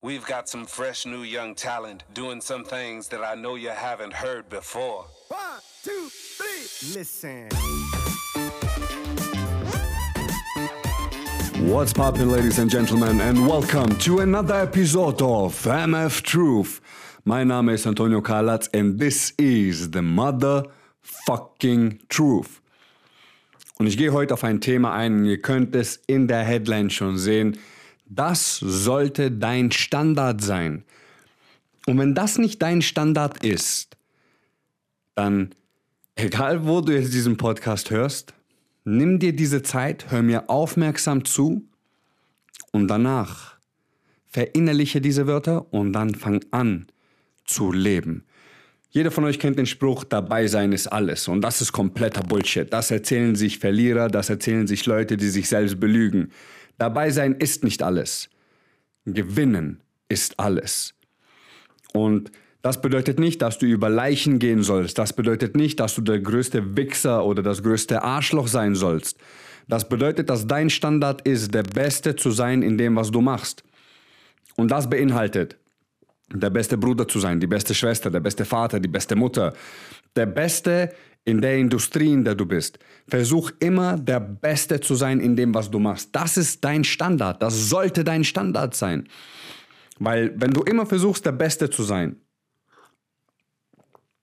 We've got some fresh new young talent doing some things that I know you haven't heard before. One, two, three. Listen. What's poppin', ladies and gentlemen, and welcome to another episode of MF Truth. My Name is Antonio Kalatz, and this is the motherfucking truth. Und ich gehe heute auf ein Thema ein, ihr könnt es in der Headline schon sehen. Das sollte dein Standard sein. Und wenn das nicht dein Standard ist, dann, egal wo du jetzt diesen Podcast hörst, nimm dir diese Zeit, hör mir aufmerksam zu und danach verinnerliche diese Wörter und dann fang an zu leben. Jeder von euch kennt den Spruch, dabei sein ist alles. Und das ist kompletter Bullshit. Das erzählen sich Verlierer, das erzählen sich Leute, die sich selbst belügen. Dabei sein ist nicht alles. Gewinnen ist alles. Und das bedeutet nicht, dass du über Leichen gehen sollst. Das bedeutet nicht, dass du der größte Wichser oder das größte Arschloch sein sollst. Das bedeutet, dass dein Standard ist, der Beste zu sein in dem, was du machst. Und das beinhaltet, der beste Bruder zu sein, die beste Schwester, der beste Vater, die beste Mutter, der Beste in der Industrie, in der du bist. Versuch immer der Beste zu sein in dem, was du machst. Das ist dein Standard. Das sollte dein Standard sein. Weil wenn du immer versuchst, der Beste zu sein,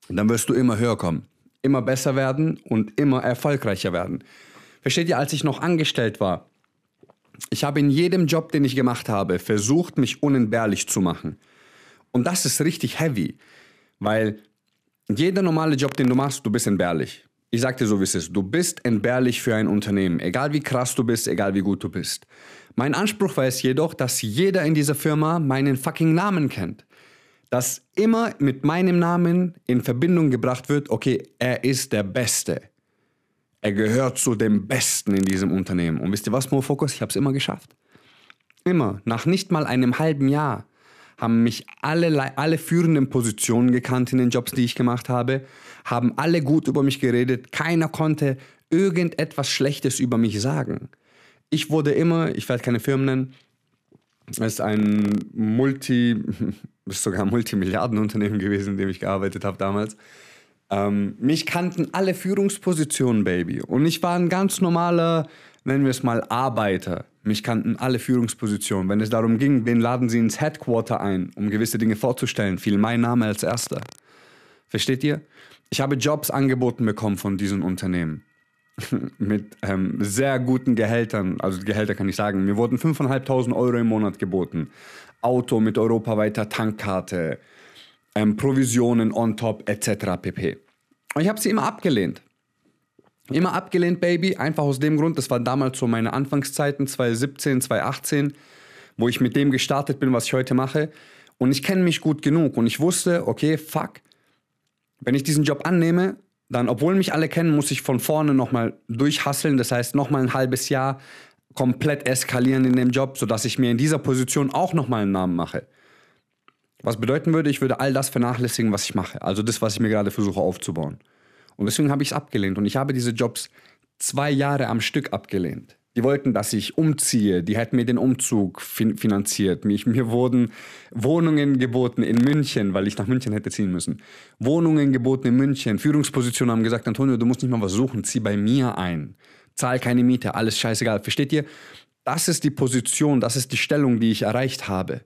dann wirst du immer höher kommen, immer besser werden und immer erfolgreicher werden. Versteht ihr, als ich noch angestellt war, ich habe in jedem Job, den ich gemacht habe, versucht, mich unentbehrlich zu machen. Und das ist richtig heavy, weil jeder normale Job, den du machst, du bist entbehrlich. Ich sag dir so, wie es ist. Du bist entbehrlich für ein Unternehmen. Egal wie krass du bist, egal wie gut du bist. Mein Anspruch war es jedoch, dass jeder in dieser Firma meinen fucking Namen kennt. Dass immer mit meinem Namen in Verbindung gebracht wird, okay, er ist der Beste. Er gehört zu dem Besten in diesem Unternehmen. Und wisst ihr was, Mofocus? Ich habe es immer geschafft. Immer. Nach nicht mal einem halben Jahr haben mich alle, alle führenden Positionen gekannt in den Jobs, die ich gemacht habe, haben alle gut über mich geredet. Keiner konnte irgendetwas Schlechtes über mich sagen. Ich wurde immer, ich werde keine Firmen nennen, es ist ein Multi, ist sogar ein Multimilliardenunternehmen gewesen, in dem ich gearbeitet habe damals. Ähm, mich kannten alle Führungspositionen, Baby. Und ich war ein ganz normaler, nennen wir es mal, Arbeiter. Mich kannten alle Führungspositionen. Wenn es darum ging, wen laden sie ins Headquarter ein, um gewisse Dinge vorzustellen, fiel mein Name als erster. Versteht ihr? Ich habe Jobs angeboten bekommen von diesen Unternehmen. Mit ähm, sehr guten Gehältern, also Gehälter kann ich sagen. Mir wurden 5.500 Euro im Monat geboten. Auto mit europaweiter Tankkarte, ähm, Provisionen on top, etc. pp. Und ich habe sie immer abgelehnt. Immer abgelehnt, Baby, einfach aus dem Grund, das war damals so meine Anfangszeiten, 2017, 2018, wo ich mit dem gestartet bin, was ich heute mache. Und ich kenne mich gut genug und ich wusste, okay, fuck, wenn ich diesen Job annehme, dann, obwohl mich alle kennen, muss ich von vorne nochmal durchhasseln. Das heißt, nochmal ein halbes Jahr komplett eskalieren in dem Job, sodass ich mir in dieser Position auch nochmal einen Namen mache. Was bedeuten würde, ich würde all das vernachlässigen, was ich mache. Also das, was ich mir gerade versuche aufzubauen. Und deswegen habe ich es abgelehnt. Und ich habe diese Jobs zwei Jahre am Stück abgelehnt. Die wollten, dass ich umziehe. Die hätten mir den Umzug fin finanziert. Mich, mir wurden Wohnungen geboten in München, weil ich nach München hätte ziehen müssen. Wohnungen geboten in München. Führungspositionen haben gesagt, Antonio, du musst nicht mal was suchen. Zieh bei mir ein. Zahl keine Miete. Alles scheißegal. Versteht ihr? Das ist die Position, das ist die Stellung, die ich erreicht habe.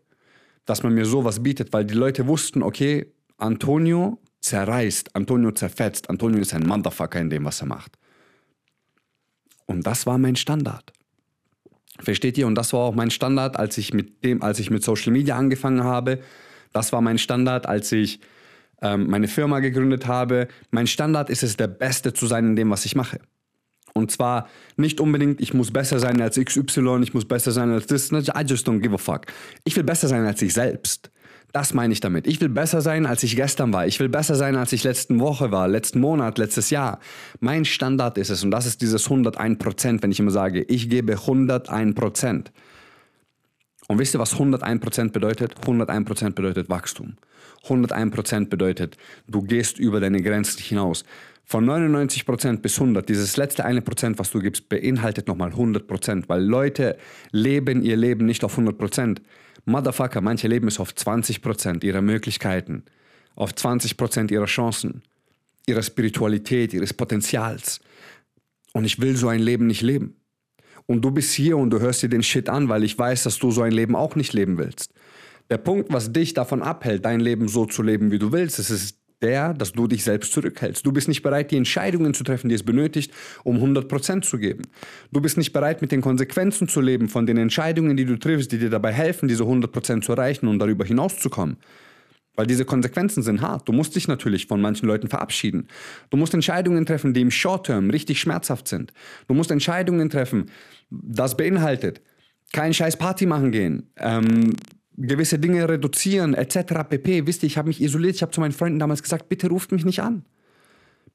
Dass man mir sowas bietet, weil die Leute wussten, okay, Antonio zerreißt, Antonio zerfetzt, Antonio ist ein Motherfucker in dem, was er macht. Und das war mein Standard. Versteht ihr? Und das war auch mein Standard, als ich mit dem, als ich mit Social Media angefangen habe. Das war mein Standard, als ich ähm, meine Firma gegründet habe. Mein Standard ist es, der Beste zu sein in dem, was ich mache. Und zwar nicht unbedingt, ich muss besser sein als XY, ich muss besser sein als das. I just don't give a fuck. Ich will besser sein als ich selbst. Das meine ich damit. Ich will besser sein, als ich gestern war. Ich will besser sein, als ich letzten Woche war, letzten Monat, letztes Jahr. Mein Standard ist es und das ist dieses 101 Prozent, wenn ich immer sage, ich gebe 101 Prozent. Und wisst ihr, was 101 Prozent bedeutet? 101 Prozent bedeutet Wachstum. 101 Prozent bedeutet, du gehst über deine Grenzen hinaus. Von 99 Prozent bis 100, dieses letzte eine Prozent, was du gibst, beinhaltet nochmal 100%, Prozent, weil Leute leben ihr Leben nicht auf 100%. Prozent. Motherfucker, manche leben es auf 20% ihrer Möglichkeiten, auf 20% ihrer Chancen, ihrer Spiritualität, ihres Potenzials. Und ich will so ein Leben nicht leben. Und du bist hier und du hörst dir den Shit an, weil ich weiß, dass du so ein Leben auch nicht leben willst. Der Punkt, was dich davon abhält, dein Leben so zu leben, wie du willst, ist es der, dass du dich selbst zurückhältst. Du bist nicht bereit, die Entscheidungen zu treffen, die es benötigt, um 100% zu geben. Du bist nicht bereit, mit den Konsequenzen zu leben von den Entscheidungen, die du triffst, die dir dabei helfen, diese 100% zu erreichen und darüber hinauszukommen. Weil diese Konsequenzen sind hart. Du musst dich natürlich von manchen Leuten verabschieden. Du musst Entscheidungen treffen, die im Short-Term richtig schmerzhaft sind. Du musst Entscheidungen treffen, das beinhaltet, kein scheiß Party machen gehen, ähm, gewisse Dinge reduzieren, etc. pp. Wisst ihr, ich habe mich isoliert. Ich habe zu meinen Freunden damals gesagt, bitte ruft mich nicht an.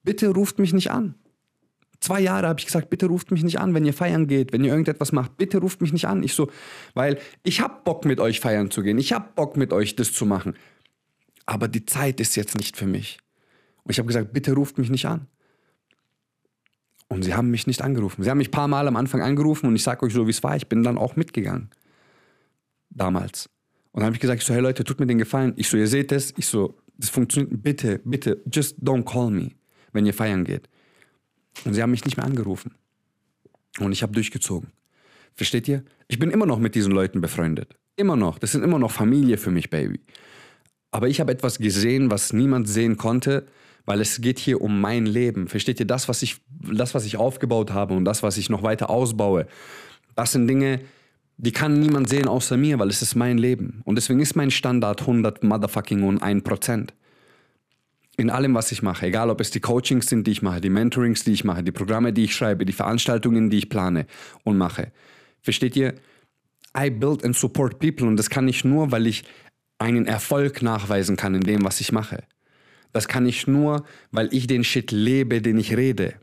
Bitte ruft mich nicht an. Zwei Jahre habe ich gesagt, bitte ruft mich nicht an, wenn ihr feiern geht, wenn ihr irgendetwas macht, bitte ruft mich nicht an. Ich so, weil ich habe Bock mit euch feiern zu gehen, ich habe Bock mit euch das zu machen. Aber die Zeit ist jetzt nicht für mich. Und ich habe gesagt, bitte ruft mich nicht an. Und sie haben mich nicht angerufen. Sie haben mich ein paar Mal am Anfang angerufen und ich sage euch so, wie es war, ich bin dann auch mitgegangen. Damals. Und dann habe ich gesagt, ich so, hey Leute, tut mir den Gefallen. Ich so, ihr seht es. Ich so, das funktioniert. Bitte, bitte, just don't call me, wenn ihr feiern geht. Und sie haben mich nicht mehr angerufen. Und ich habe durchgezogen. Versteht ihr? Ich bin immer noch mit diesen Leuten befreundet. Immer noch. Das sind immer noch Familie für mich, Baby. Aber ich habe etwas gesehen, was niemand sehen konnte, weil es geht hier um mein Leben. Versteht ihr? Das, was ich, das, was ich aufgebaut habe und das, was ich noch weiter ausbaue, das sind Dinge, die kann niemand sehen außer mir, weil es ist mein Leben. Und deswegen ist mein Standard 100 motherfucking und 1%. In allem, was ich mache, egal ob es die Coachings sind, die ich mache, die Mentorings, die ich mache, die Programme, die ich schreibe, die Veranstaltungen, die ich plane und mache. Versteht ihr? I build and support people und das kann ich nur, weil ich einen Erfolg nachweisen kann in dem, was ich mache. Das kann ich nur, weil ich den Shit lebe, den ich rede.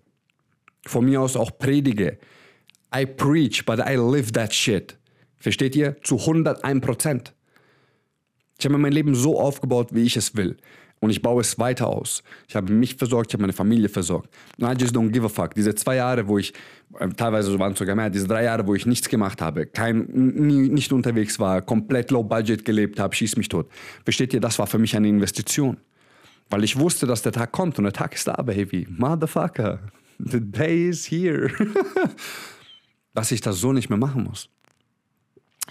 Von mir aus auch predige. I preach, but I live that shit. Versteht ihr? Zu 101 Prozent. Ich habe mein Leben so aufgebaut, wie ich es will. Und ich baue es weiter aus. Ich habe mich versorgt, ich habe meine Familie versorgt. I just don't give a fuck. Diese zwei Jahre, wo ich, äh, teilweise waren es sogar mehr, diese drei Jahre, wo ich nichts gemacht habe, kein, nie, nicht unterwegs war, komplett low budget gelebt habe, schieß mich tot. Versteht ihr, das war für mich eine Investition. Weil ich wusste, dass der Tag kommt und der Tag ist da, Baby. Motherfucker. The day is here. dass ich das so nicht mehr machen muss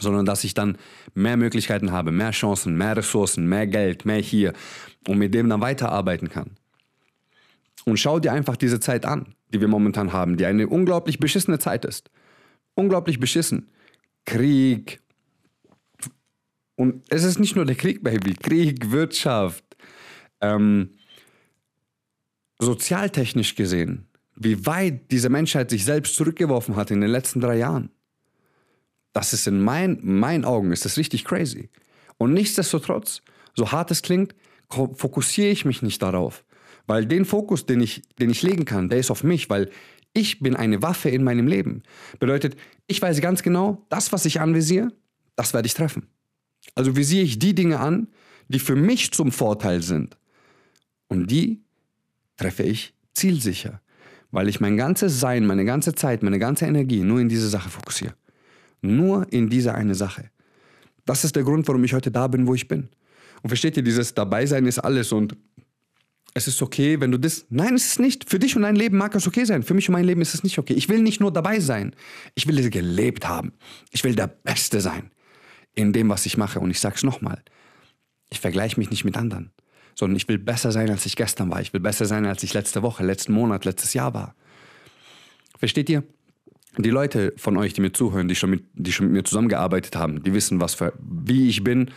sondern dass ich dann mehr Möglichkeiten habe, mehr Chancen, mehr Ressourcen, mehr Geld, mehr hier und mit dem dann weiterarbeiten kann. Und schau dir einfach diese Zeit an, die wir momentan haben, die eine unglaublich beschissene Zeit ist. Unglaublich beschissen. Krieg. Und es ist nicht nur der Krieg, Baby. Krieg, Wirtschaft. Ähm, sozialtechnisch gesehen, wie weit diese Menschheit sich selbst zurückgeworfen hat in den letzten drei Jahren. Das ist in mein, meinen Augen ist das richtig crazy. Und nichtsdestotrotz, so hart es klingt, fokussiere ich mich nicht darauf. Weil den Fokus, den ich, den ich legen kann, der ist auf mich, weil ich bin eine Waffe in meinem Leben. Bedeutet, ich weiß ganz genau, das, was ich anvisiere, das werde ich treffen. Also visiere ich die Dinge an, die für mich zum Vorteil sind. Und die treffe ich zielsicher, weil ich mein ganzes Sein, meine ganze Zeit, meine ganze Energie nur in diese Sache fokussiere. Nur in dieser eine Sache. Das ist der Grund, warum ich heute da bin, wo ich bin. Und versteht ihr, dieses Dabeisein ist alles und es ist okay, wenn du das. Nein, es ist nicht. Für dich und dein Leben mag es okay sein. Für mich und mein Leben ist es nicht okay. Ich will nicht nur dabei sein. Ich will es gelebt haben. Ich will der Beste sein in dem, was ich mache. Und ich sage es nochmal. Ich vergleiche mich nicht mit anderen, sondern ich will besser sein, als ich gestern war. Ich will besser sein, als ich letzte Woche, letzten Monat, letztes Jahr war. Versteht ihr? Die Leute von euch, die mir zuhören, die schon mit, die schon mit mir zusammengearbeitet haben, die wissen, was für, wie ich bin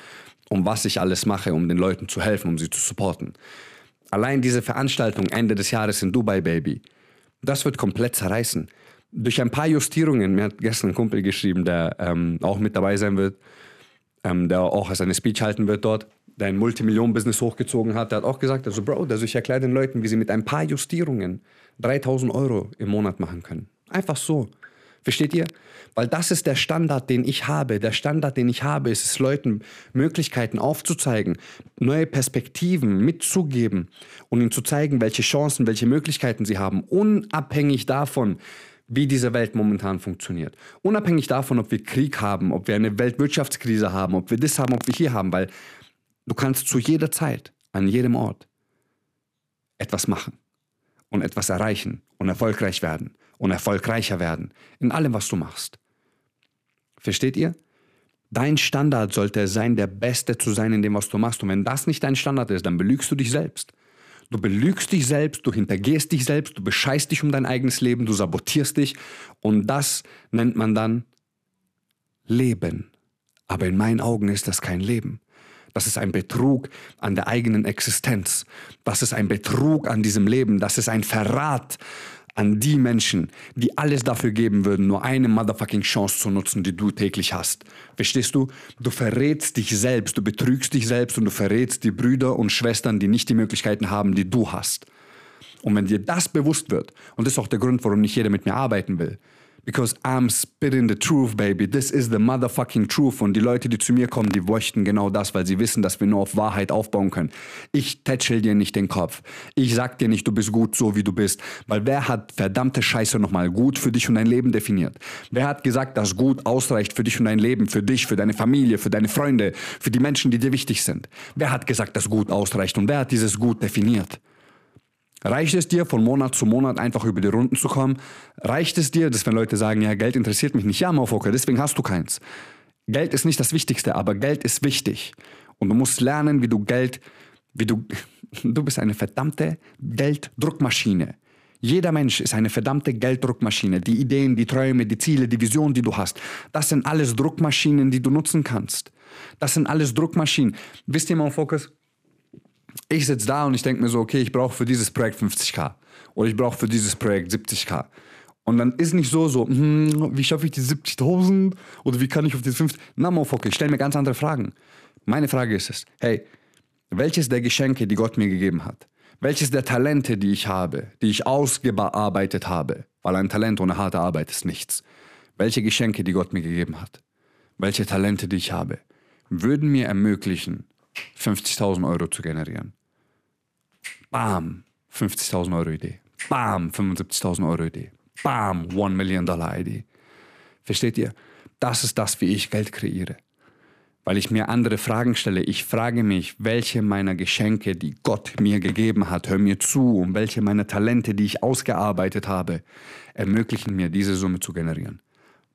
und was ich alles mache, um den Leuten zu helfen, um sie zu supporten. Allein diese Veranstaltung Ende des Jahres in Dubai, Baby, das wird komplett zerreißen. Durch ein paar Justierungen, mir hat gestern ein Kumpel geschrieben, der ähm, auch mit dabei sein wird, ähm, der auch seine Speech halten wird dort, der ein Multimillionen-Business hochgezogen hat, der hat auch gesagt, also Bro, also ich erkläre den Leuten, wie sie mit ein paar Justierungen 3000 Euro im Monat machen können. Einfach so. Versteht ihr? Weil das ist der Standard, den ich habe. Der Standard, den ich habe, ist es Leuten Möglichkeiten aufzuzeigen, neue Perspektiven mitzugeben und ihnen zu zeigen, welche Chancen, welche Möglichkeiten sie haben, unabhängig davon, wie diese Welt momentan funktioniert. Unabhängig davon, ob wir Krieg haben, ob wir eine Weltwirtschaftskrise haben, ob wir das haben, ob wir hier haben, weil du kannst zu jeder Zeit, an jedem Ort etwas machen und etwas erreichen und erfolgreich werden und erfolgreicher werden in allem, was du machst. Versteht ihr? Dein Standard sollte sein, der Beste zu sein in dem, was du machst. Und wenn das nicht dein Standard ist, dann belügst du dich selbst. Du belügst dich selbst, du hintergehst dich selbst, du bescheißt dich um dein eigenes Leben, du sabotierst dich. Und das nennt man dann Leben. Aber in meinen Augen ist das kein Leben. Das ist ein Betrug an der eigenen Existenz. Das ist ein Betrug an diesem Leben. Das ist ein Verrat an die Menschen, die alles dafür geben würden, nur eine motherfucking Chance zu nutzen, die du täglich hast. Verstehst du? Du verrätst dich selbst, du betrügst dich selbst und du verrätst die Brüder und Schwestern, die nicht die Möglichkeiten haben, die du hast. Und wenn dir das bewusst wird, und das ist auch der Grund, warum nicht jeder mit mir arbeiten will, Because I'm spitting the truth, baby. This is the motherfucking truth. Und die Leute, die zu mir kommen, die möchten genau das, weil sie wissen, dass wir nur auf Wahrheit aufbauen können. Ich tätschel dir nicht den Kopf. Ich sag dir nicht, du bist gut so, wie du bist. Weil wer hat verdammte Scheiße nochmal gut für dich und dein Leben definiert? Wer hat gesagt, dass gut ausreicht für dich und dein Leben, für dich, für deine Familie, für deine Freunde, für die Menschen, die dir wichtig sind? Wer hat gesagt, dass gut ausreicht? Und wer hat dieses gut definiert? Reicht es dir, von Monat zu Monat einfach über die Runden zu kommen? Reicht es dir, dass wenn Leute sagen, ja, Geld interessiert mich nicht, ja, Motherfucker, deswegen hast du keins. Geld ist nicht das Wichtigste, aber Geld ist wichtig. Und du musst lernen, wie du Geld, wie du, du bist eine verdammte Gelddruckmaschine. Jeder Mensch ist eine verdammte Gelddruckmaschine. Die Ideen, die Träume, die Ziele, die Visionen, die du hast, das sind alles Druckmaschinen, die du nutzen kannst. Das sind alles Druckmaschinen. Wisst ihr, Motherfuckers, ich sitze da und ich denke mir so, okay, ich brauche für dieses Projekt 50k oder ich brauche für dieses Projekt 70k. Und dann ist nicht so, so, hm, wie schaffe ich die 70.000 oder wie kann ich auf die 50? Na, Motherfucker, ich stelle mir ganz andere Fragen. Meine Frage ist es, hey, welches der Geschenke, die Gott mir gegeben hat, welches der Talente, die ich habe, die ich ausgearbeitet habe, weil ein Talent ohne harte Arbeit ist nichts, welche Geschenke, die Gott mir gegeben hat, welche Talente, die ich habe, würden mir ermöglichen, 50.000 Euro zu generieren. Bam, 50.000 Euro Idee. Bam, 75.000 Euro Idee. Bam, 1 Million Dollar Idee. Versteht ihr? Das ist das, wie ich Geld kreiere. Weil ich mir andere Fragen stelle. Ich frage mich, welche meiner Geschenke, die Gott mir gegeben hat, hör mir zu, und welche meiner Talente, die ich ausgearbeitet habe, ermöglichen mir, diese Summe zu generieren.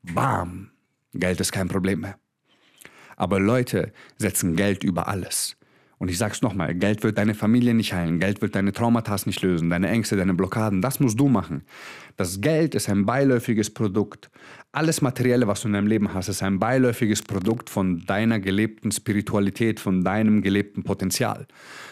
Bam! Geld ist kein Problem mehr. Aber Leute setzen Geld über alles. Und ich sag's nochmal, Geld wird deine Familie nicht heilen, Geld wird deine Traumata nicht lösen, deine Ängste, deine Blockaden, das musst du machen. Das Geld ist ein beiläufiges Produkt. Alles Materielle, was du in deinem Leben hast, ist ein beiläufiges Produkt von deiner gelebten Spiritualität, von deinem gelebten Potenzial.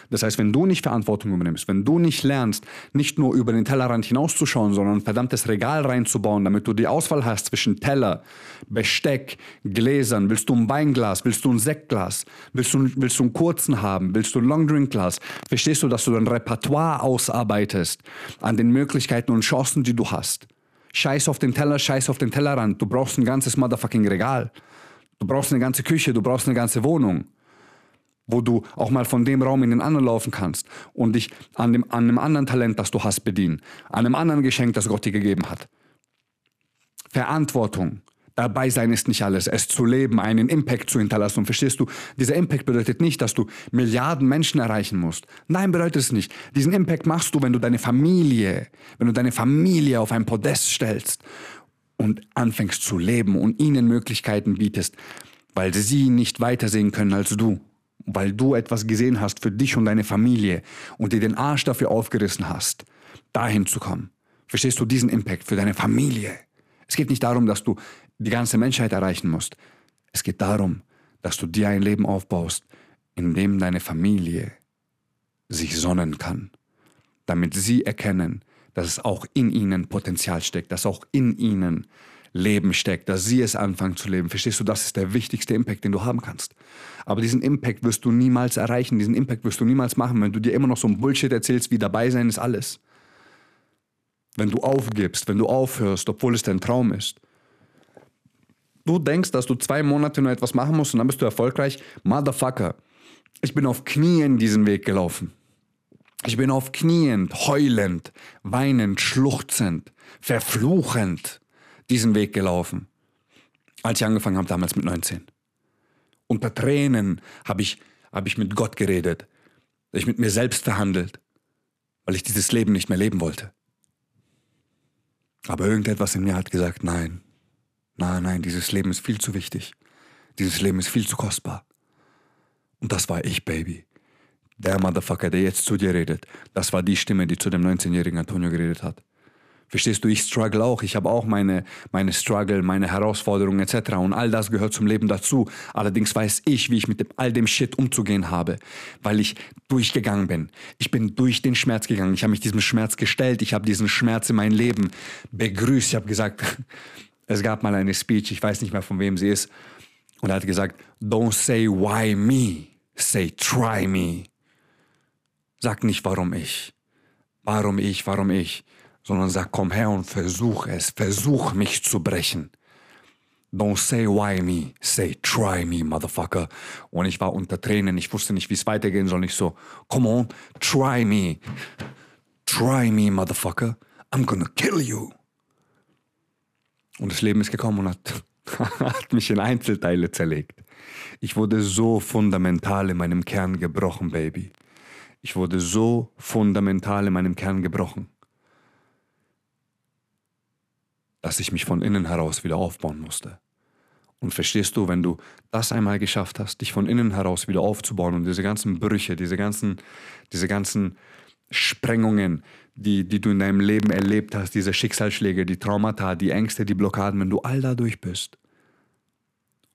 Das heißt, wenn du nicht Verantwortung übernimmst, wenn du nicht lernst, nicht nur über den Tellerrand hinauszuschauen, sondern ein verdammtes Regal reinzubauen, damit du die Auswahl hast zwischen Teller, Besteck, Gläsern, willst du ein Weinglas, willst du ein Sektglas, willst du, willst du einen kurzen haben, willst du ein Longdrinkglas, verstehst du, dass du dein Repertoire ausarbeitest an den Möglichkeiten und Chancen, die du hast hast. Scheiß auf den Teller, scheiß auf den Tellerrand. Du brauchst ein ganzes motherfucking Regal. Du brauchst eine ganze Küche, du brauchst eine ganze Wohnung. Wo du auch mal von dem Raum in den anderen laufen kannst und dich an, dem, an einem anderen Talent, das du hast, bedienen. An einem anderen Geschenk, das Gott dir gegeben hat. Verantwortung. Dabei sein ist nicht alles. Es zu leben, einen Impact zu hinterlassen. Und verstehst du, dieser Impact bedeutet nicht, dass du Milliarden Menschen erreichen musst. Nein, bedeutet es nicht. Diesen Impact machst du, wenn du deine Familie, wenn du deine Familie auf ein Podest stellst und anfängst zu leben und ihnen Möglichkeiten bietest, weil sie nicht weitersehen können als du. Weil du etwas gesehen hast für dich und deine Familie und dir den Arsch dafür aufgerissen hast, dahin zu kommen. Verstehst du diesen Impact für deine Familie? Es geht nicht darum, dass du die ganze Menschheit erreichen musst. Es geht darum, dass du dir ein Leben aufbaust, in dem deine Familie sich sonnen kann, damit sie erkennen, dass es auch in ihnen Potenzial steckt, dass auch in ihnen Leben steckt, dass sie es anfangen zu leben. Verstehst du, das ist der wichtigste Impact, den du haben kannst. Aber diesen Impact wirst du niemals erreichen, diesen Impact wirst du niemals machen, wenn du dir immer noch so ein Bullshit erzählst, wie dabei sein ist alles. Wenn du aufgibst, wenn du aufhörst, obwohl es dein Traum ist. Du denkst, dass du zwei Monate nur etwas machen musst und dann bist du erfolgreich. Motherfucker. Ich bin auf Knien diesen Weg gelaufen. Ich bin auf Knien, heulend, weinend, schluchzend, verfluchend diesen Weg gelaufen, als ich angefangen habe, damals mit 19. Unter Tränen habe ich, hab ich mit Gott geredet, ich mit mir selbst verhandelt, weil ich dieses Leben nicht mehr leben wollte. Aber irgendetwas in mir hat gesagt, nein, nein, nein, dieses Leben ist viel zu wichtig. Dieses Leben ist viel zu kostbar. Und das war ich, Baby. Der Motherfucker, der jetzt zu dir redet, das war die Stimme, die zu dem 19-jährigen Antonio geredet hat. Verstehst du, ich struggle auch. Ich habe auch meine, meine Struggle, meine Herausforderungen etc. Und all das gehört zum Leben dazu. Allerdings weiß ich, wie ich mit dem, all dem Shit umzugehen habe, weil ich durchgegangen bin. Ich bin durch den Schmerz gegangen. Ich habe mich diesem Schmerz gestellt. Ich habe diesen Schmerz in mein Leben begrüßt. Ich habe gesagt, es gab mal eine Speech, ich weiß nicht mehr von wem sie ist. Und er hat gesagt, don't say why me, say try me. Sag nicht, warum ich. Warum ich, warum ich. Sondern sag, komm her und versuch es. Versuch mich zu brechen. Don't say why me, say try me, motherfucker. Und ich war unter Tränen, ich wusste nicht, wie es weitergehen soll. Ich so, come on, try me. Try me, motherfucker. I'm gonna kill you. Und das Leben ist gekommen und hat, hat mich in Einzelteile zerlegt. Ich wurde so fundamental in meinem Kern gebrochen, Baby. Ich wurde so fundamental in meinem Kern gebrochen, dass ich mich von innen heraus wieder aufbauen musste. Und verstehst du, wenn du das einmal geschafft hast, dich von innen heraus wieder aufzubauen und diese ganzen Brüche, diese ganzen, diese ganzen Sprengungen, die, die du in deinem Leben erlebt hast, diese Schicksalsschläge, die Traumata, die Ängste, die Blockaden, wenn du all da durch bist.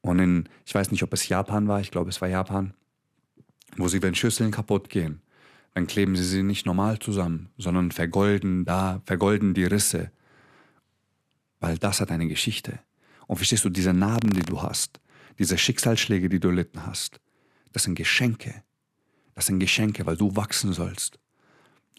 Und in, ich weiß nicht, ob es Japan war, ich glaube, es war Japan, wo sie, wenn Schüsseln kaputt gehen, dann kleben sie sie nicht normal zusammen, sondern vergolden da, vergolden die Risse. Weil das hat eine Geschichte. Und verstehst du, diese Narben, die du hast, diese Schicksalsschläge, die du erlitten hast, das sind Geschenke. Das sind Geschenke, weil du wachsen sollst.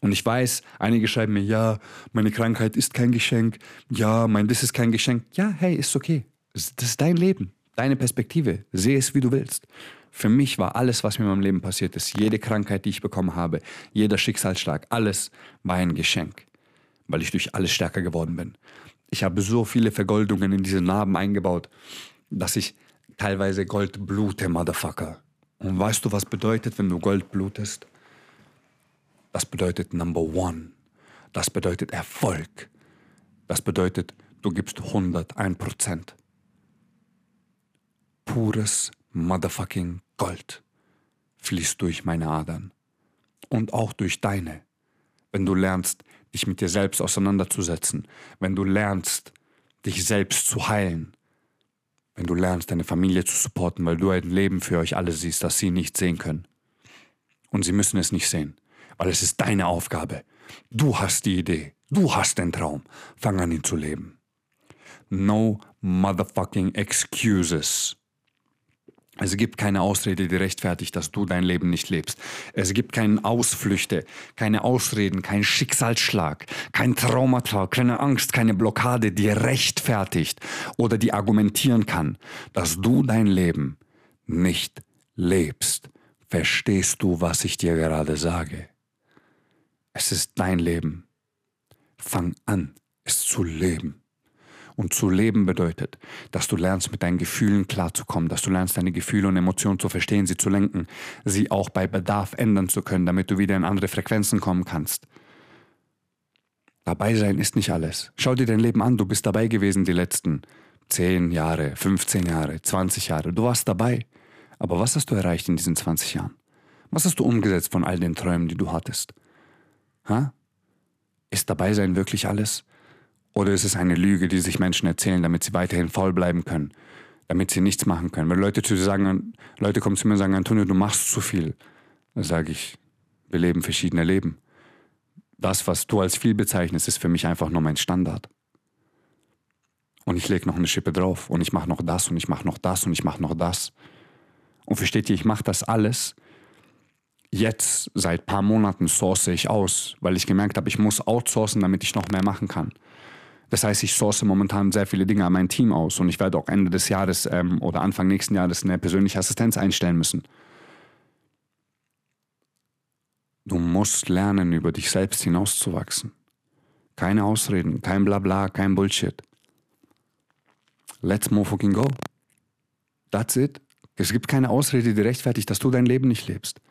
Und ich weiß, einige schreiben mir, ja, meine Krankheit ist kein Geschenk, ja, mein das ist kein Geschenk. Ja, hey, ist okay. Das ist dein Leben, deine Perspektive. Sehe es, wie du willst. Für mich war alles, was mir in meinem Leben passiert ist, jede Krankheit, die ich bekommen habe, jeder Schicksalsschlag, alles war ein Geschenk, weil ich durch alles stärker geworden bin. Ich habe so viele Vergoldungen in diese Narben eingebaut, dass ich teilweise Gold blute, Motherfucker. Und weißt du, was bedeutet, wenn du Gold blutest? Das bedeutet Number One. Das bedeutet Erfolg. Das bedeutet, du gibst 101 Prozent. Pures Motherfucking Gold fließt durch meine Adern und auch durch deine. Wenn du lernst, dich mit dir selbst auseinanderzusetzen, wenn du lernst, dich selbst zu heilen, wenn du lernst, deine Familie zu supporten, weil du ein Leben für euch alle siehst, das sie nicht sehen können. Und sie müssen es nicht sehen, weil es ist deine Aufgabe. Du hast die Idee, du hast den Traum. Fang an, ihn zu leben. No motherfucking excuses. Es gibt keine Ausrede, die rechtfertigt, dass du dein Leben nicht lebst. Es gibt keine Ausflüchte, keine Ausreden, keinen Schicksalsschlag, kein Traumata, keine Angst, keine Blockade, die rechtfertigt oder die argumentieren kann, dass du dein Leben nicht lebst. Verstehst du, was ich dir gerade sage? Es ist dein Leben. Fang an, es zu leben. Und zu leben bedeutet, dass du lernst, mit deinen Gefühlen klarzukommen, dass du lernst, deine Gefühle und Emotionen zu verstehen, sie zu lenken, sie auch bei Bedarf ändern zu können, damit du wieder in andere Frequenzen kommen kannst. Dabei sein ist nicht alles. Schau dir dein Leben an, du bist dabei gewesen die letzten 10 Jahre, 15 Jahre, 20 Jahre. Du warst dabei. Aber was hast du erreicht in diesen 20 Jahren? Was hast du umgesetzt von all den Träumen, die du hattest? Ha? Ist dabei sein wirklich alles? Oder ist es eine Lüge, die sich Menschen erzählen, damit sie weiterhin faul bleiben können, damit sie nichts machen können? Wenn Leute zu sagen, Leute kommen zu mir und sagen, Antonio, du machst zu viel, dann sage ich, wir leben verschiedene Leben. Das, was du als viel bezeichnest, ist für mich einfach nur mein Standard. Und ich lege noch eine Schippe drauf und ich mache noch das und ich mache noch das und ich mache noch das. Und versteht ihr, ich mache das alles. Jetzt, seit paar Monaten, source ich aus, weil ich gemerkt habe, ich muss outsourcen, damit ich noch mehr machen kann. Das heißt, ich source momentan sehr viele Dinge an mein Team aus und ich werde auch Ende des Jahres ähm, oder Anfang nächsten Jahres eine persönliche Assistenz einstellen müssen. Du musst lernen, über dich selbst hinauszuwachsen. Keine Ausreden, kein Blabla, kein Bullshit. Let's more fucking go. That's it. Es gibt keine Ausrede, die rechtfertigt, dass du dein Leben nicht lebst.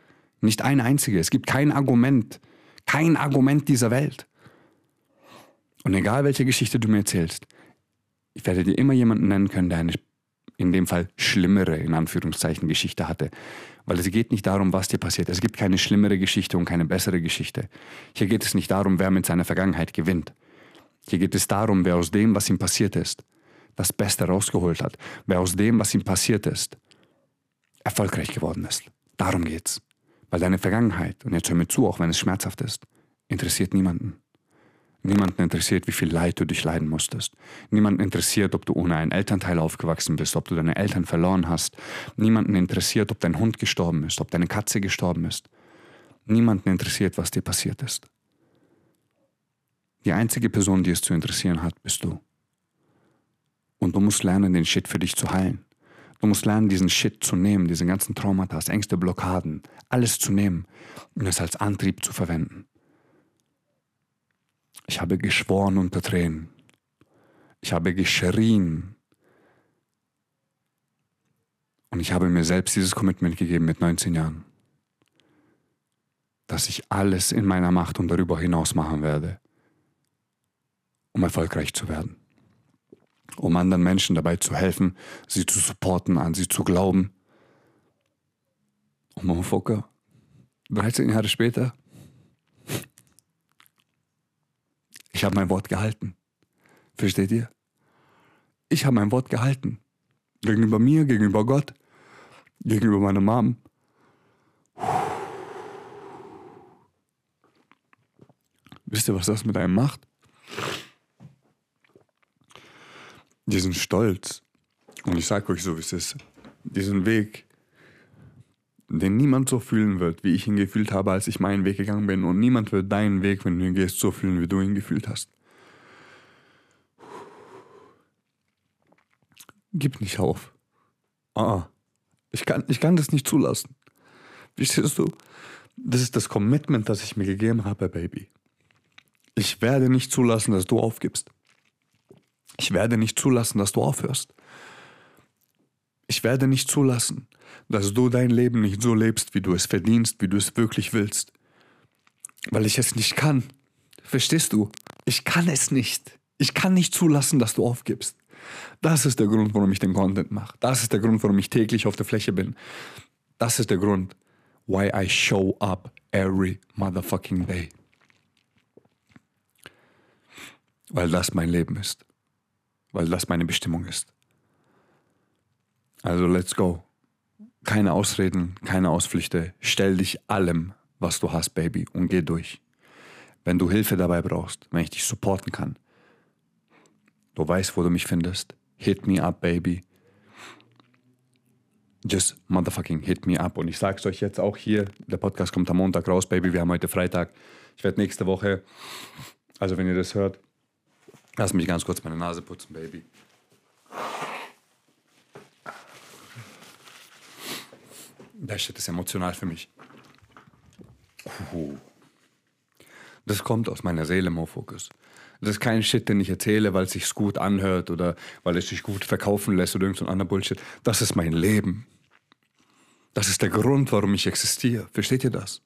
Nicht eine einzige. Es gibt kein Argument. Kein Argument dieser Welt. Und egal welche Geschichte du mir erzählst, ich werde dir immer jemanden nennen können, der eine in dem Fall schlimmere, in Anführungszeichen, Geschichte hatte. Weil es geht nicht darum, was dir passiert. Es gibt keine schlimmere Geschichte und keine bessere Geschichte. Hier geht es nicht darum, wer mit seiner Vergangenheit gewinnt. Hier geht es darum, wer aus dem, was ihm passiert ist, das Beste rausgeholt hat. Wer aus dem, was ihm passiert ist, erfolgreich geworden ist. Darum geht's. Weil deine Vergangenheit, und jetzt hör mir zu, auch wenn es schmerzhaft ist, interessiert niemanden. Niemanden interessiert, wie viel Leid du durchleiden musstest. Niemanden interessiert, ob du ohne einen Elternteil aufgewachsen bist, ob du deine Eltern verloren hast. Niemanden interessiert, ob dein Hund gestorben ist, ob deine Katze gestorben ist. Niemanden interessiert, was dir passiert ist. Die einzige Person, die es zu interessieren hat, bist du. Und du musst lernen, den Shit für dich zu heilen. Du musst lernen, diesen Shit zu nehmen, diese ganzen Traumata, Ängste, Blockaden, alles zu nehmen und es als Antrieb zu verwenden. Ich habe geschworen unter Tränen. Ich habe geschrien. Und ich habe mir selbst dieses Commitment gegeben mit 19 Jahren, dass ich alles in meiner Macht und darüber hinaus machen werde, um erfolgreich zu werden. Um anderen Menschen dabei zu helfen, sie zu supporten, an sie zu glauben. Und Motherfucker, 13 Jahre später, Ich habe mein Wort gehalten. Versteht ihr? Ich habe mein Wort gehalten. Gegenüber mir, gegenüber Gott, gegenüber meiner Mom. Wisst ihr, was das mit einem macht? Diesen Stolz, und ich sage euch so, wie es ist, diesen Weg, den niemand so fühlen wird, wie ich ihn gefühlt habe, als ich meinen Weg gegangen bin. Und niemand wird deinen Weg, wenn du ihn gehst, so fühlen, wie du ihn gefühlt hast. Gib nicht auf. Ah, ich kann, ich kann das nicht zulassen. Verstehst du? Das ist das Commitment, das ich mir gegeben habe, Baby. Ich werde nicht zulassen, dass du aufgibst. Ich werde nicht zulassen, dass du aufhörst. Ich werde nicht zulassen, dass du dein Leben nicht so lebst, wie du es verdienst, wie du es wirklich willst. Weil ich es nicht kann. Verstehst du? Ich kann es nicht. Ich kann nicht zulassen, dass du aufgibst. Das ist der Grund, warum ich den Content mache. Das ist der Grund, warum ich täglich auf der Fläche bin. Das ist der Grund, why I show up every motherfucking day. Weil das mein Leben ist. Weil das meine Bestimmung ist. Also let's go. Keine Ausreden, keine Ausflüchte. Stell dich allem, was du hast, Baby, und geh durch. Wenn du Hilfe dabei brauchst, wenn ich dich supporten kann, du weißt, wo du mich findest. Hit me up, Baby. Just motherfucking hit me up. Und ich sag's euch jetzt auch hier, der Podcast kommt am Montag raus, Baby. Wir haben heute Freitag. Ich werde nächste Woche, also wenn ihr das hört, lass mich ganz kurz meine Nase putzen, Baby. Der Shit ist emotional für mich. Das kommt aus meiner Seele, Mofocus. Das ist kein Shit, den ich erzähle, weil es sich gut anhört oder weil es sich gut verkaufen lässt oder irgendein so anderer Bullshit. Das ist mein Leben. Das ist der Grund, warum ich existiere. Versteht ihr das?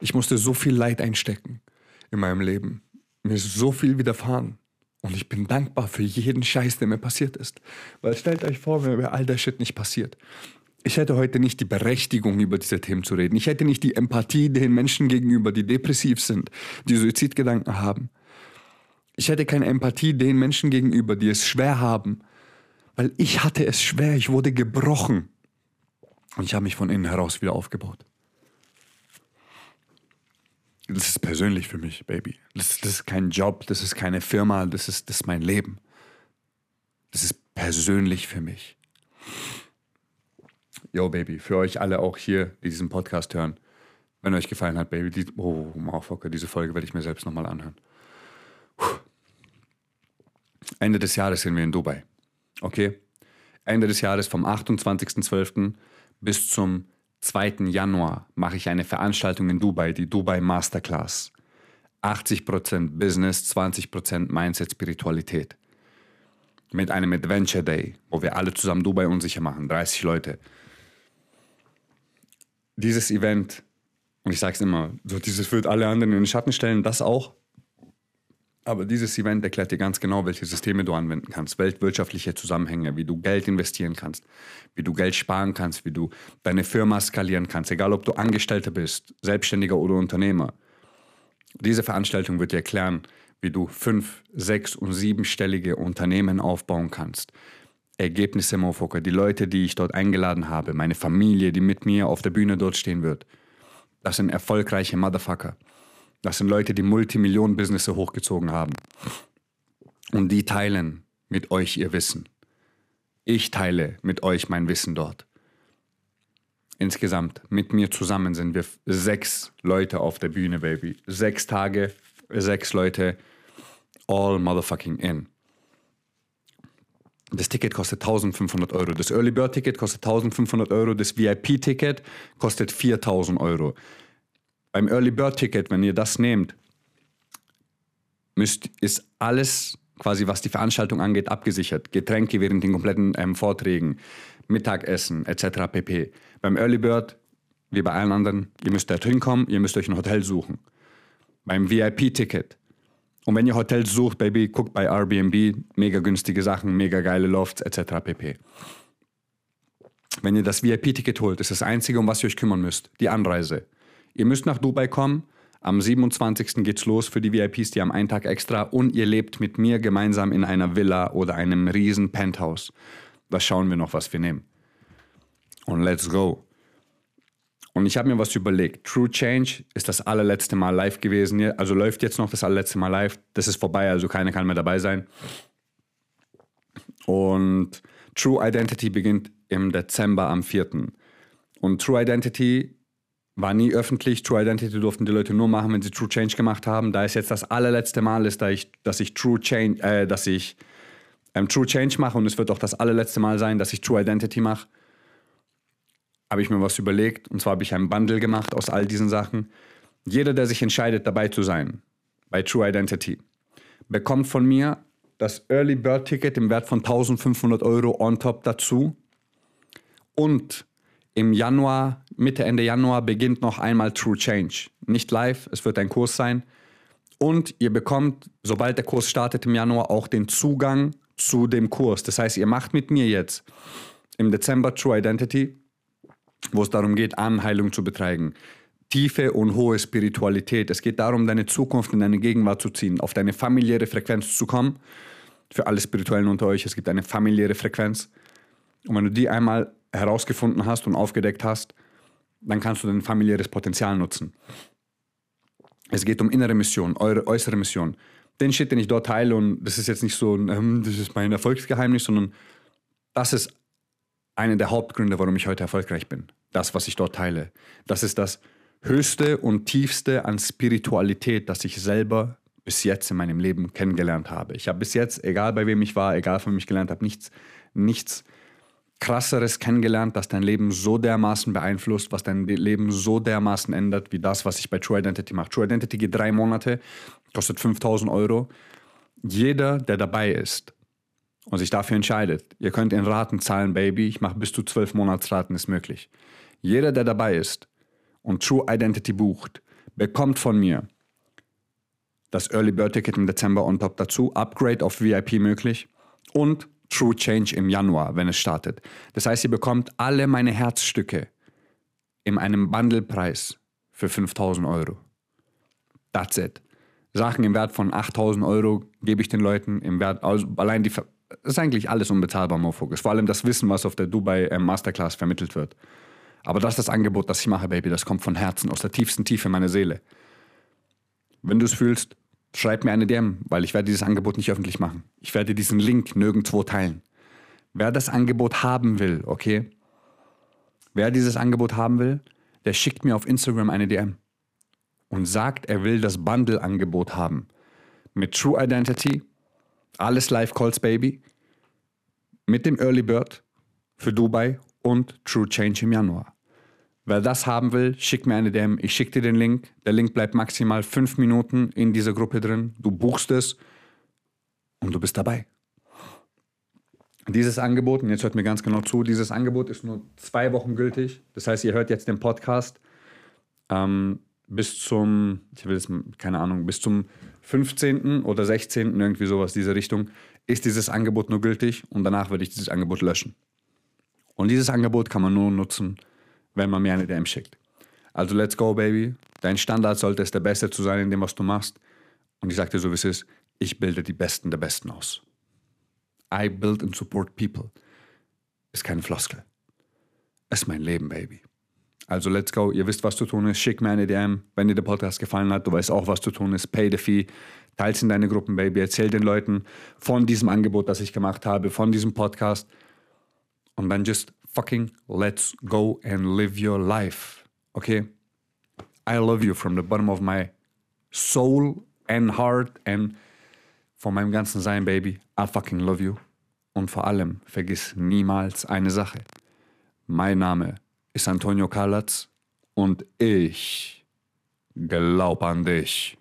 Ich musste so viel Leid einstecken in meinem Leben. Mir ist so viel widerfahren. Und ich bin dankbar für jeden Scheiß, der mir passiert ist. Weil stellt euch vor, mir all der Shit nicht passiert ich hätte heute nicht die Berechtigung, über diese Themen zu reden. Ich hätte nicht die Empathie den Menschen gegenüber, die depressiv sind, die Suizidgedanken haben. Ich hätte keine Empathie den Menschen gegenüber, die es schwer haben, weil ich hatte es schwer, ich wurde gebrochen. Und ich habe mich von innen heraus wieder aufgebaut. Das ist persönlich für mich, Baby. Das, das ist kein Job, das ist keine Firma, das ist, das ist mein Leben. Das ist persönlich für mich. Yo, Baby, für euch alle auch hier, die diesen Podcast hören. Wenn euch gefallen hat, Baby, die, oh, Motherfucker, diese Folge werde ich mir selbst nochmal anhören. Puh. Ende des Jahres sind wir in Dubai. Okay? Ende des Jahres vom 28.12. bis zum 2. Januar mache ich eine Veranstaltung in Dubai, die Dubai Masterclass. 80% Business, 20% Mindset, Spiritualität. Mit einem Adventure Day, wo wir alle zusammen Dubai unsicher machen, 30 Leute. Dieses Event, und ich sage es immer, so dieses wird alle anderen in den Schatten stellen, das auch. Aber dieses Event erklärt dir ganz genau, welche Systeme du anwenden kannst, weltwirtschaftliche Zusammenhänge, wie du Geld investieren kannst, wie du Geld sparen kannst, wie du deine Firma skalieren kannst, egal ob du Angestellter bist, Selbstständiger oder Unternehmer. Diese Veranstaltung wird dir erklären, wie du fünf, sechs und siebenstellige Unternehmen aufbauen kannst. Ergebnisse, Mofoker, die Leute, die ich dort eingeladen habe, meine Familie, die mit mir auf der Bühne dort stehen wird. Das sind erfolgreiche Motherfucker. Das sind Leute, die Multimillionen-Businesse hochgezogen haben. Und die teilen mit euch ihr Wissen. Ich teile mit euch mein Wissen dort. Insgesamt, mit mir zusammen sind wir sechs Leute auf der Bühne, Baby. Sechs Tage, sechs Leute, all motherfucking in. Das Ticket kostet 1500 Euro. Das Early Bird Ticket kostet 1500 Euro. Das VIP Ticket kostet 4000 Euro beim Early Bird Ticket, wenn ihr das nehmt, müsst, ist alles quasi, was die Veranstaltung angeht, abgesichert. Getränke während den kompletten ähm, Vorträgen, Mittagessen etc. pp. Beim Early Bird, wie bei allen anderen, ihr müsst da hinkommen, ihr müsst euch ein Hotel suchen. Beim VIP-Ticket. Und wenn ihr Hotels sucht, Baby, guckt bei Airbnb, mega günstige Sachen, mega geile Lofts etc. pp. Wenn ihr das VIP-Ticket holt, ist das Einzige, um was ihr euch kümmern müsst, die Anreise. Ihr müsst nach Dubai kommen. Am 27. geht's los für die VIPs, die haben einen Tag extra und ihr lebt mit mir gemeinsam in einer Villa oder einem riesen Penthouse. Da schauen wir noch, was wir nehmen. Und let's go. Und ich habe mir was überlegt. True Change ist das allerletzte Mal live gewesen. Also läuft jetzt noch das allerletzte Mal live. Das ist vorbei, also keiner kann mehr dabei sein. Und True Identity beginnt im Dezember am 4. Und True Identity war nie öffentlich. True Identity durften die Leute nur machen, wenn sie True Change gemacht haben. Da es jetzt das allerletzte Mal ist, da ich, dass ich True Change, äh, dass ich ähm, True Change mache und es wird auch das allerletzte Mal sein, dass ich True Identity mache, habe ich mir was überlegt. Und zwar habe ich einen Bundle gemacht aus all diesen Sachen. Jeder, der sich entscheidet, dabei zu sein bei True Identity, bekommt von mir das Early Bird Ticket im Wert von 1500 Euro on top dazu und im Januar, Mitte, Ende Januar beginnt noch einmal True Change. Nicht live, es wird ein Kurs sein. Und ihr bekommt, sobald der Kurs startet im Januar, auch den Zugang zu dem Kurs. Das heißt, ihr macht mit mir jetzt im Dezember True Identity, wo es darum geht, Anheilung zu betreiben. Tiefe und hohe Spiritualität. Es geht darum, deine Zukunft in deine Gegenwart zu ziehen, auf deine familiäre Frequenz zu kommen. Für alle Spirituellen unter euch, es gibt eine familiäre Frequenz. Und wenn du die einmal herausgefunden hast und aufgedeckt hast, dann kannst du dein familiäres Potenzial nutzen. Es geht um innere Mission, eure äußere Mission. Den Shit, den ich dort teile, und das ist jetzt nicht so, ähm, das ist mein Erfolgsgeheimnis, sondern das ist einer der Hauptgründe, warum ich heute erfolgreich bin. Das, was ich dort teile. Das ist das höchste und tiefste an Spiritualität, das ich selber bis jetzt in meinem Leben kennengelernt habe. Ich habe bis jetzt, egal bei wem ich war, egal von wem ich gelernt habe, nichts, nichts krasseres kennengelernt, das dein Leben so dermaßen beeinflusst, was dein Leben so dermaßen ändert, wie das, was ich bei True Identity mache. True Identity geht drei Monate, kostet 5000 Euro. Jeder, der dabei ist und sich dafür entscheidet, ihr könnt in Raten zahlen, Baby, ich mache bis zu zwölf Monatsraten, ist möglich. Jeder, der dabei ist und True Identity bucht, bekommt von mir das Early Bird Ticket im Dezember on top dazu, Upgrade auf VIP möglich und True Change im Januar, wenn es startet. Das heißt, ihr bekommt alle meine Herzstücke in einem Bundlepreis für 5000 Euro. That's it. Sachen im Wert von 8000 Euro gebe ich den Leuten im Wert, also allein die, das ist eigentlich alles unbezahlbar, Mofocus. Vor allem das Wissen, was auf der Dubai äh, Masterclass vermittelt wird. Aber das ist das Angebot, das ich mache, Baby. Das kommt von Herzen, aus der tiefsten Tiefe meiner Seele. Wenn du es fühlst, schreib mir eine DM, weil ich werde dieses Angebot nicht öffentlich machen. Ich werde diesen Link nirgendwo teilen. Wer das Angebot haben will, okay? Wer dieses Angebot haben will, der schickt mir auf Instagram eine DM und sagt, er will das Bundle-Angebot haben. Mit True Identity, alles Live Calls Baby, mit dem Early Bird für Dubai und True Change im Januar. Wer das haben will, schick mir eine DM. Ich schicke dir den Link. Der Link bleibt maximal fünf Minuten in dieser Gruppe drin. Du buchst es und du bist dabei. Dieses Angebot, und jetzt hört mir ganz genau zu, dieses Angebot ist nur zwei Wochen gültig. Das heißt, ihr hört jetzt den Podcast ähm, bis zum, ich will jetzt, keine Ahnung, bis zum 15. oder 16. irgendwie sowas, diese Richtung, ist dieses Angebot nur gültig und danach würde ich dieses Angebot löschen. Und dieses Angebot kann man nur nutzen, wenn man mir eine DM schickt. Also let's go, baby. Dein Standard sollte es der Beste zu sein in dem, was du machst. Und ich sagte so, wie es ist, ich bilde die Besten der Besten aus. I build and support people. Ist keine Floskel. Ist mein Leben, Baby. Also let's go. Ihr wisst, was zu tun ist. Schick mir eine DM. Wenn dir der Podcast gefallen hat, du weißt auch, was zu tun ist. Pay the fee. Teils in deine Gruppen, Baby. Erzähl den Leuten von diesem Angebot, das ich gemacht habe, von diesem Podcast. Und dann just fucking let's go and live your life. Okay? I love you from the bottom of my soul and heart and von meinem ganzen Sein, Baby. I fucking love you. Und vor allem, vergiss niemals eine Sache. Mein Name ist Antonio Kalatz und ich glaub an dich.